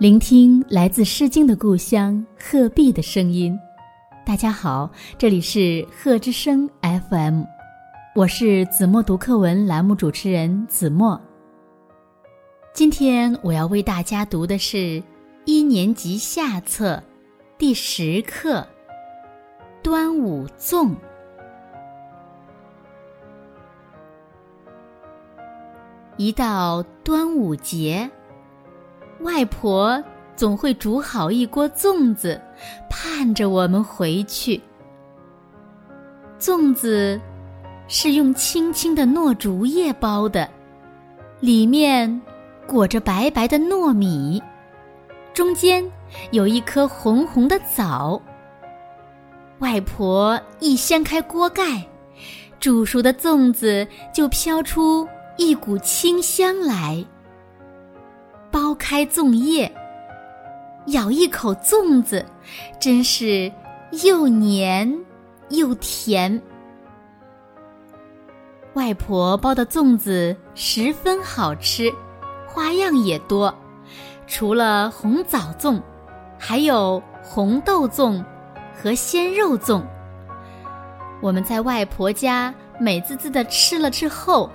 聆听来自《诗经》的故乡鹤壁的声音。大家好，这里是鹤之声 FM，我是子墨读课文栏目主持人子墨。今天我要为大家读的是一年级下册第十课《端午粽》。一到端午节。外婆总会煮好一锅粽子，盼着我们回去。粽子是用青青的糯竹叶包的，里面裹着白白的糯米，中间有一颗红红的枣。外婆一掀开锅盖，煮熟的粽子就飘出一股清香来。开粽叶，咬一口粽子，真是又黏又甜。外婆包的粽子十分好吃，花样也多。除了红枣粽，还有红豆粽和鲜肉粽。我们在外婆家美滋滋的吃了之后。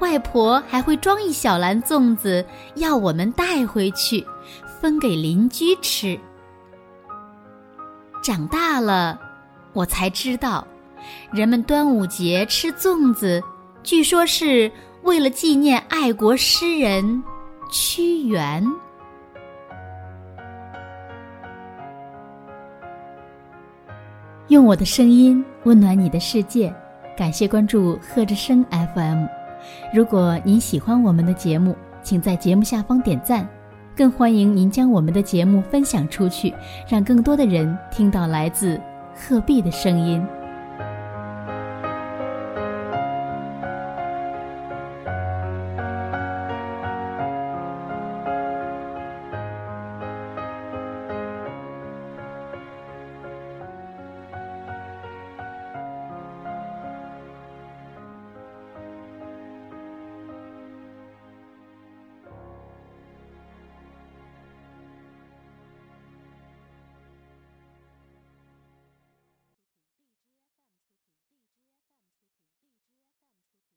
外婆还会装一小篮粽子，要我们带回去，分给邻居吃。长大了，我才知道，人们端午节吃粽子，据说是为了纪念爱国诗人屈原。用我的声音温暖你的世界，感谢关注贺之声 FM。如果您喜欢我们的节目，请在节目下方点赞，更欢迎您将我们的节目分享出去，让更多的人听到来自鹤壁的声音。